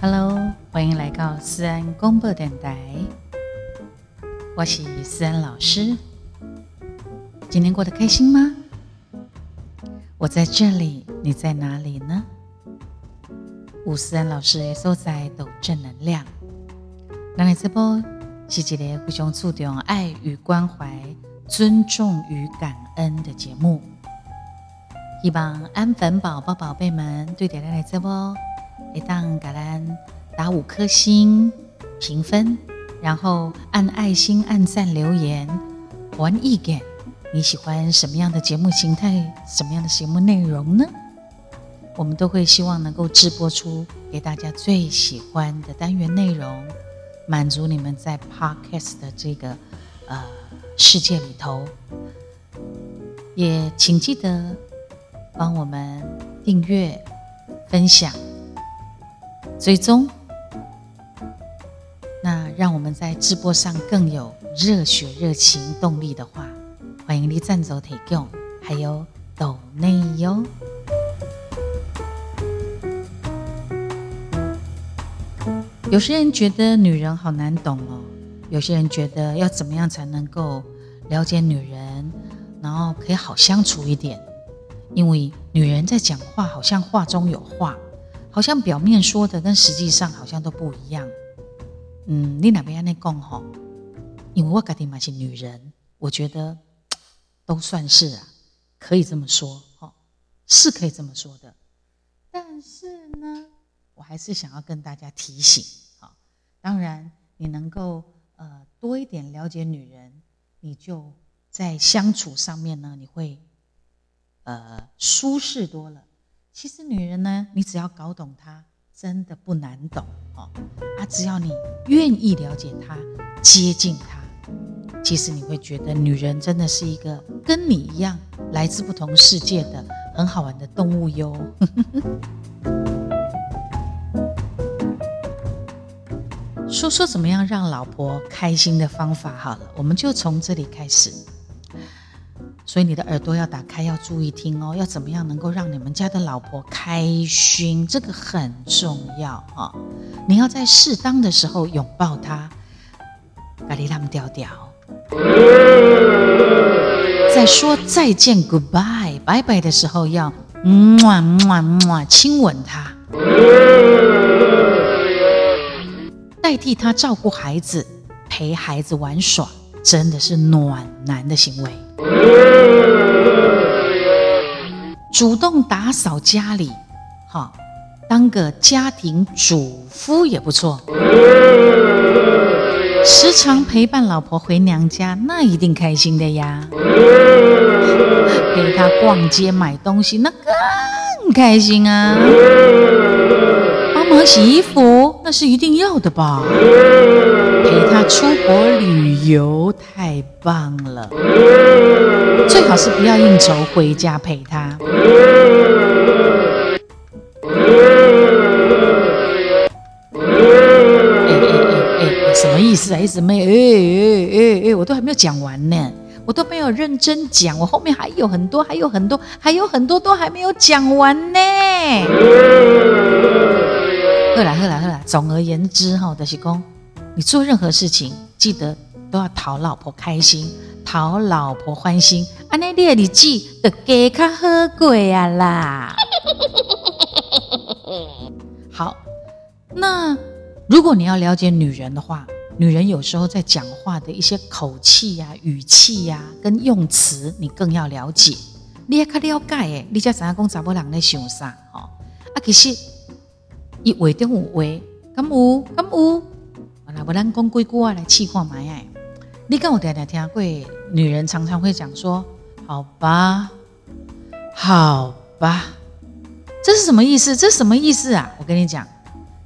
Hello，欢迎来到思安公播电台，我是思安老师。今天过得开心吗？我在这里，你在哪里呢？吴思安老师也所在抖正能量。那你这波是一个非常注重爱与关怀、尊重与感恩的节目。希望安粉宝宝、宝贝们对点亮来这波，一当给咱打五颗星评分，然后按爱心、按赞、留言，玩意点。你喜欢什么样的节目形态？什么样的节目内容呢？我们都会希望能够直播出给大家最喜欢的单元内容，满足你们在 Podcast 的这个呃世界里头。也请记得帮我们订阅、分享、追踪，那让我们在直播上更有热血、热情、动力的话。欢迎你赞助提供，还有抖内哟。有些人觉得女人好难懂哦，有些人觉得要怎么样才能够了解女人，然后可以好相处一点。因为女人在讲话好像话中有话，好像表面说的跟实际上好像都不一样。嗯，你哪边那讲吼？因为我家己嘛是女人，我觉得。都算是啊，可以这么说，哈，是可以这么说的。但是呢，我还是想要跟大家提醒，啊，当然你能够呃多一点了解女人，你就在相处上面呢，你会呃舒适多了。其实女人呢，你只要搞懂她，真的不难懂，哦，啊，只要你愿意了解她，接近她。其实你会觉得，女人真的是一个跟你一样来自不同世界的很好玩的动物哟。说说怎么样让老婆开心的方法好了，我们就从这里开始。所以你的耳朵要打开，要注意听哦。要怎么样能够让你们家的老婆开心？这个很重要哈。你要在适当的时候拥抱她，咖喱浪调调。在说再见 （goodbye） 拜拜的时候，要么么么亲吻他，代替他照顾孩子、陪孩子玩耍，真的是暖男的行为。主动打扫家里，好，当个家庭主夫也不错。时常陪伴老婆回娘家，那一定开心的呀。陪她逛街买东西，那更开心啊。帮忙洗衣服，那是一定要的吧。陪她出国旅油，太棒了。最好是不要应酬，回家陪她。意思啊，意思没，哎哎哎哎，我都还没有讲完呢，我都没有认真讲，我后面还有很多，还有很多，还有很多都还没有讲完呢。喝啦喝啦喝啦，总而言之哈，德西公，你做任何事情记得都要讨老婆开心，讨老婆欢心，安尼你的日子就加较好过啊啦。好，那如果你要了解女人的话。女人有时候在讲话的一些口气呀、语气呀、跟用词，你更要了解。你也较了解诶，你才知影讲查某人在想啥吼。啊，其实伊话中有话，敢有敢有。那不咱讲几句话来试看卖诶。你跟我常常听会，女人常常会讲说：“好吧，好吧。”这是什么意思？这是什么意思啊？我跟你讲，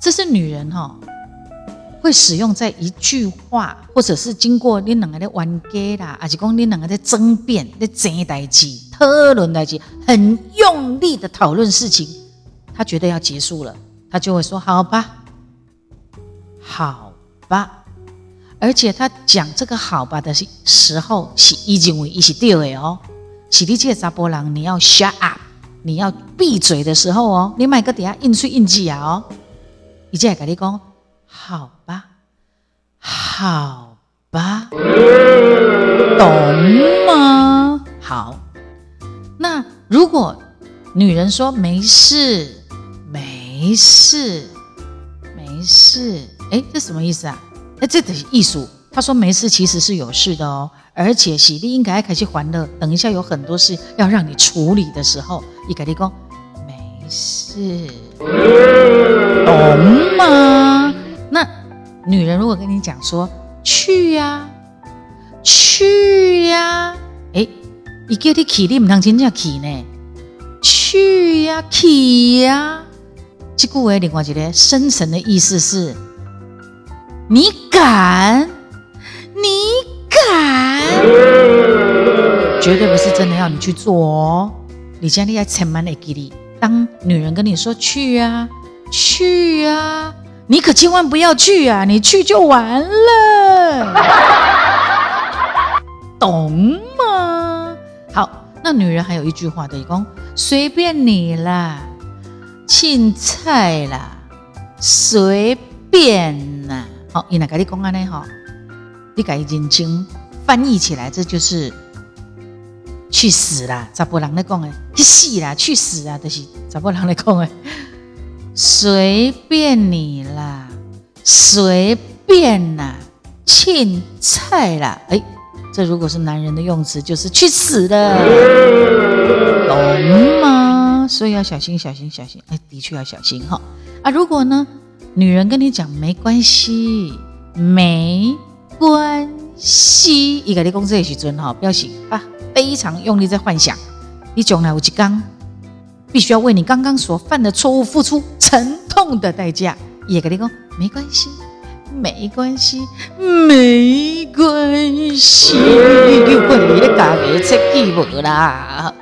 这是女人哈。会使用在一句话，或者是经过你两个在玩家啦，还是讲你两个在争辩、在争代志、讨论代志，很用力的讨论事情，他觉得要结束了，他就会说：“好吧，好吧。”而且他讲这个“好吧”的时候，是已经为一起对的哦。是你这个查波郎，你要 shut up，你要闭嘴的时候哦，你买个底下印出印记啊哦，一再跟你讲，好吧，好吧，懂吗？好，那如果女人说没事，没事，没事，哎，这什么意思啊？哎，这的艺术。他说没事，其实是有事的哦。而且喜力应该开始欢乐。等一下有很多事要让你处理的时候，你跟你讲没事，懂吗？那女人如果跟你讲说去呀，去呀，哎，你叫你去，你唔当真正去呢？去呀，去呀。这句话另外一个深层的意思是，你敢？你敢？绝对不是真的要你去做哦！你现在要千万的给力。当女人跟你说去啊，去啊，你可千万不要去啊！你去就完了，懂吗？好，那女人还有一句话的，讲随便你啦，青菜啦，随便啦。好，伊那跟你讲安尼哈。你改认真翻译起来，这就是去死啦！咋不人来讲诶？去死啦！去死啊！就是咋不人来讲诶？随便你啦，随便啦，青菜啦！哎，这如果是男人的用词，就是去死的，懂吗？所以要小心，小心，小心！哎，的确要小心哈！啊，如果呢，女人跟你讲没关系，没。关系，伊个你讲这时阵哈，表示啊，非常用力在幻想，你将来有一天必须要为你刚刚所犯的错误付出沉痛的代价。也跟你讲没关系，没关系，没关系，又怪你的家己出气无啦，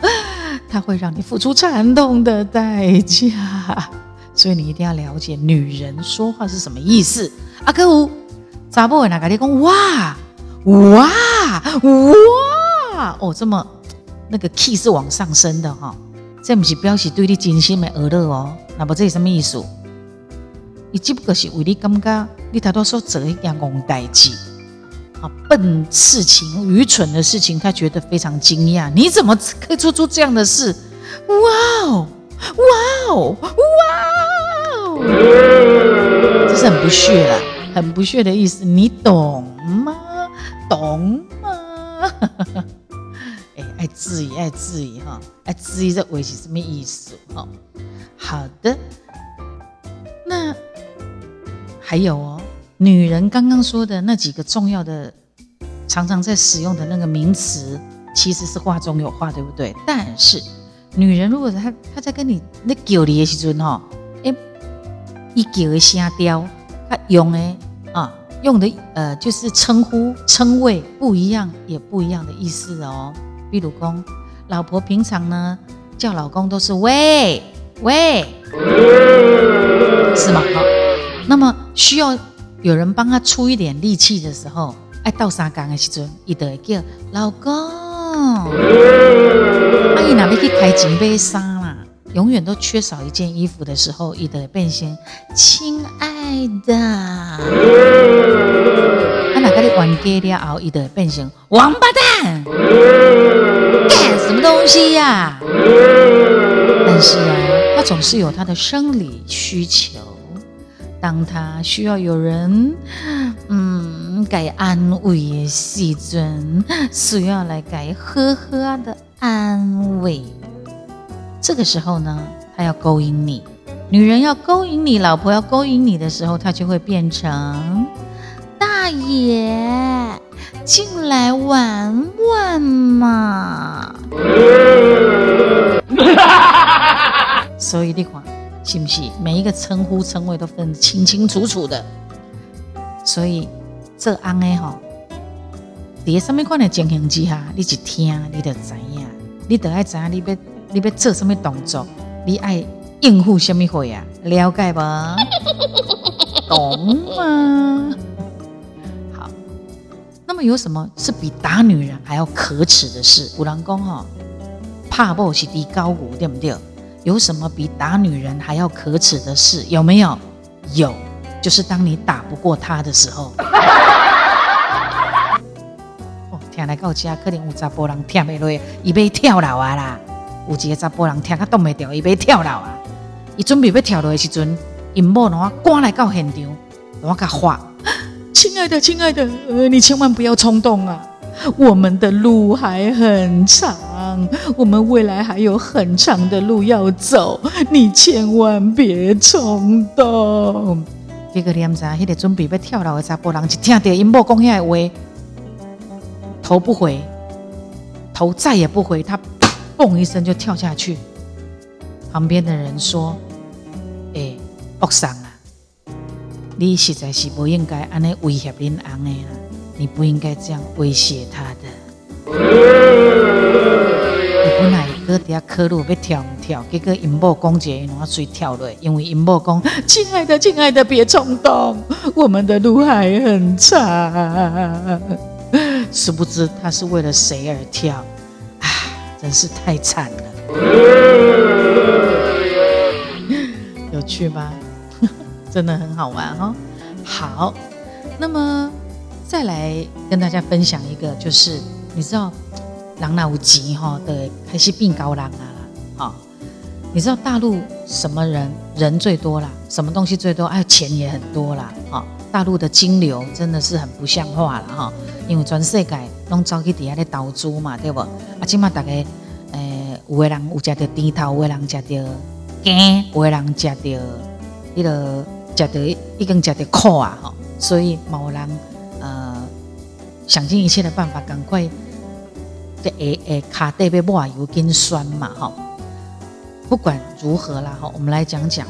他会让你付出惨痛的代价，所以你一定要了解女人说话是什么意思。阿哥五。查甫的那个你讲哇哇哇哦，这么那个气是往上升的哈，这不是表示对你真心的娱乐哦，那么这是什么意思？你只不过是为你感觉你太多说做一件戆代志啊，笨事情、愚蠢的事情，他觉得非常惊讶。你怎么可以做出这样的事？哇哦哇哦哇这是很不屑啦。很不屑的意思，你懂吗？懂吗？哎，爱质疑，爱质疑哈，爱质疑这围棋什么意思？哈，好的。那还有哦，女人刚刚说的那几个重要的，常常在使用的那个名词，其实是话中有话，对不对？但是女人如果她她在跟你那叫你的时阵哈，哎，一叫的声调。用诶啊，用的呃就是称呼称谓不一样，也不一样的意思哦。比如公老婆平常呢叫老公都是喂喂，是吗？好，那么需要有人帮他出一点力气的时候，爱倒沙缸的时阵，伊就会叫老公。阿姨哪边去开钱买衫？永远都缺少一件衣服的时候，伊的变成亲爱。的，他哪个你玩给了后，伊就变成王八蛋，干什么东西呀？但是啊，他总是有他的生理需求。当他需要有人，嗯，给安慰的时阵，需要来给呵呵的安慰。这个时候呢，他要勾引你。女人要勾引你，老婆要勾引你的时候，她就会变成大爷进来玩玩嘛。所以你看，是不是每一个称呼称谓都分得清清楚楚的？所以这安的吼，在什么款的情形之下，你一听你就知影，你得爱知影你要你要做什么动作，你爱。应付什么会啊？了解吧？懂吗？好，那么有什么是比打女人还要可耻的事？五郎公哈，怕不是低高骨对不对？有什么比打女人还要可耻的事？有没有？有，就是当你打不过他的时候。哦，听来到家，可能有查甫人听不落，伊要跳楼啊啦！有一个查甫人听他动不掉，伊要跳楼啊！伊准备要跳楼的时阵，因某喏赶来到现场，我甲话：亲爱的，亲爱的，你千万不要冲动啊！我们的路还很长，我们未来还有很长的路要走，你千万别冲动。结果念在，迄个准备要跳楼的查甫人，就听到因某讲遐话，头不回，头再也不回，他嘣一声就跳下去。旁边的人说：“哎，恶上啊，你实在是不应该安尼威胁恁翁的啊。”你不应该这样威胁他的。你本来搁底下刻路要跳唔跳，结果银某公姐然后水跳了，因为银某公，亲爱的，亲爱的，别冲动，我们的路还很长。殊不知他是为了谁而跳？真是太惨了。有趣吧？真的很好玩哈。好，那么。再来跟大家分享一个，就是你知道，狼那无极哈的还是病高狼啊好，你知道大陆什么人人最多啦？什么东西最多？哎，钱也很多啦，哈！大陆的金流真的是很不像话了哈，因为全世界拢走去底下咧投资嘛，对不？啊，即码大概，诶，有的人有食到甜头，有的人食到咸，有的人食到迄个食到已经食到苦啊，吼！所以某人呃。想尽一切的办法，赶快的诶诶卡带被抹油跟酸嘛吼。不管如何啦吼，我们来讲讲，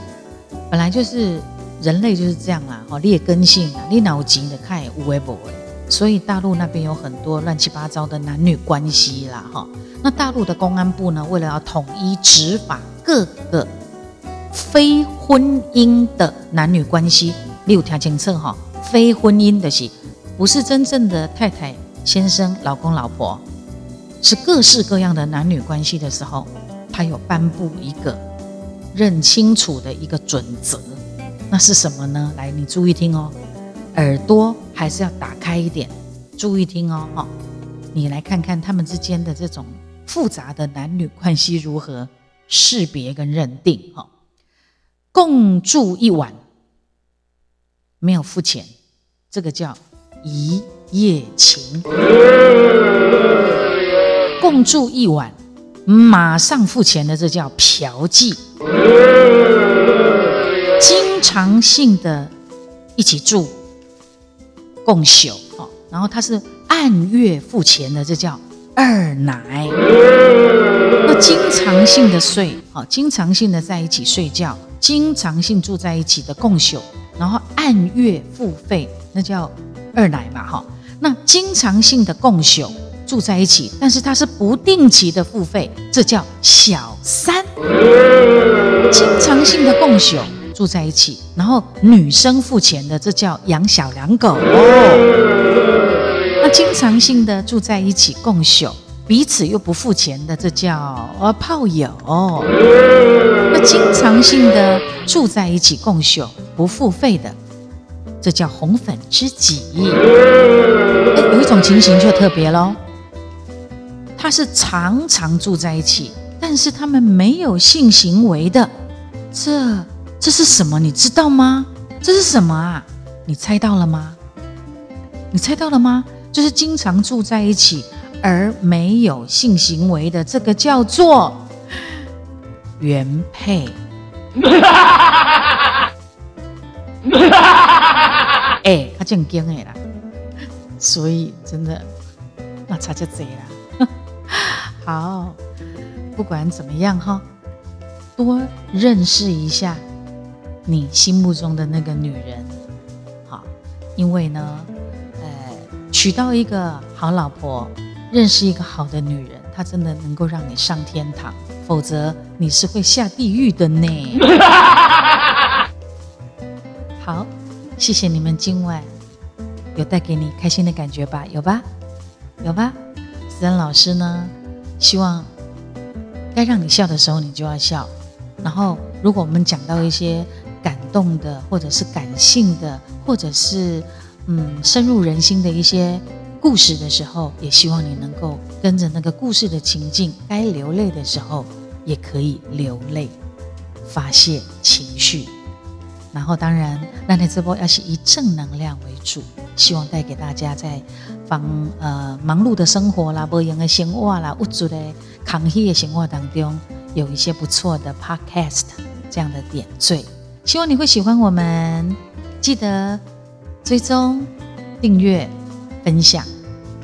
本来就是人类就是这样啦哈，劣根性啊，你脑筋的看无为不为，所以大陆那边有很多乱七八糟的男女关系啦哈。那大陆的公安部呢，为了要统一执法各个非婚姻的男女关系，你有听清楚哈？非婚姻的是。不是真正的太太、先生、老公、老婆，是各式各样的男女关系的时候，他有颁布一个认清楚的一个准则，那是什么呢？来，你注意听哦，耳朵还是要打开一点，注意听哦，哈，你来看看他们之间的这种复杂的男女关系如何识别跟认定，哈，共住一晚，没有付钱，这个叫。一夜情，共住一晚，马上付钱的，这叫嫖妓；经常性的一起住，共宿哦。然后他是按月付钱的，这叫二奶。那经常性的睡，哦，经常性的在一起睡觉，经常性住在一起的共宿，然后按月付费，那叫。二奶嘛，哈，那经常性的共宿住在一起，但是它是不定期的付费，这叫小三。经常性的共宿住在一起，然后女生付钱的，这叫养小两狗。那经常性的住在一起共宿，彼此又不付钱的，这叫呃炮友。那经常性的住在一起共宿不付费的。这叫红粉知己。哎，有一种情形就特别喽，他是常常住在一起，但是他们没有性行为的，这这是什么？你知道吗？这是什么啊？你猜到了吗？你猜到了吗？就是经常住在一起而没有性行为的，这个叫做原配。哎，他正经的啦，所以真的那差就贼啦。好，不管怎么样哈，多认识一下你心目中的那个女人，好，因为呢，呃，娶到一个好老婆，认识一个好的女人，她真的能够让你上天堂，否则你是会下地狱的呢。好。谢谢你们今晚有带给你开心的感觉吧？有吧？有吧？子恩老师呢？希望该让你笑的时候你就要笑，然后，如果我们讲到一些感动的，或者是感性的，或者是嗯深入人心的一些故事的时候，也希望你能够跟着那个故事的情境，该流泪的时候也可以流泪，发泄情绪。然后，当然，那你直播要是以正能量为主，希望带给大家在忙呃忙碌的生活啦、无用的生活啦、无助的抗疫的生活当中，有一些不错的 podcast 这样的点缀。希望你会喜欢我们，记得追踪、订阅、分享，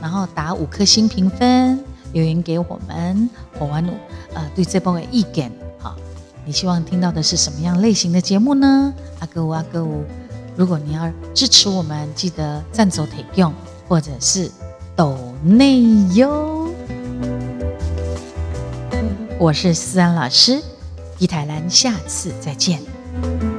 然后打五颗星评分，留言给我们，我玩努呃对这波的意见。好你希望听到的是什么样类型的节目呢？阿哥阿哥如果你要支持我们，记得赞助提用或者是抖内哟。我是思安老师，伊台兰，下次再见。Thank you.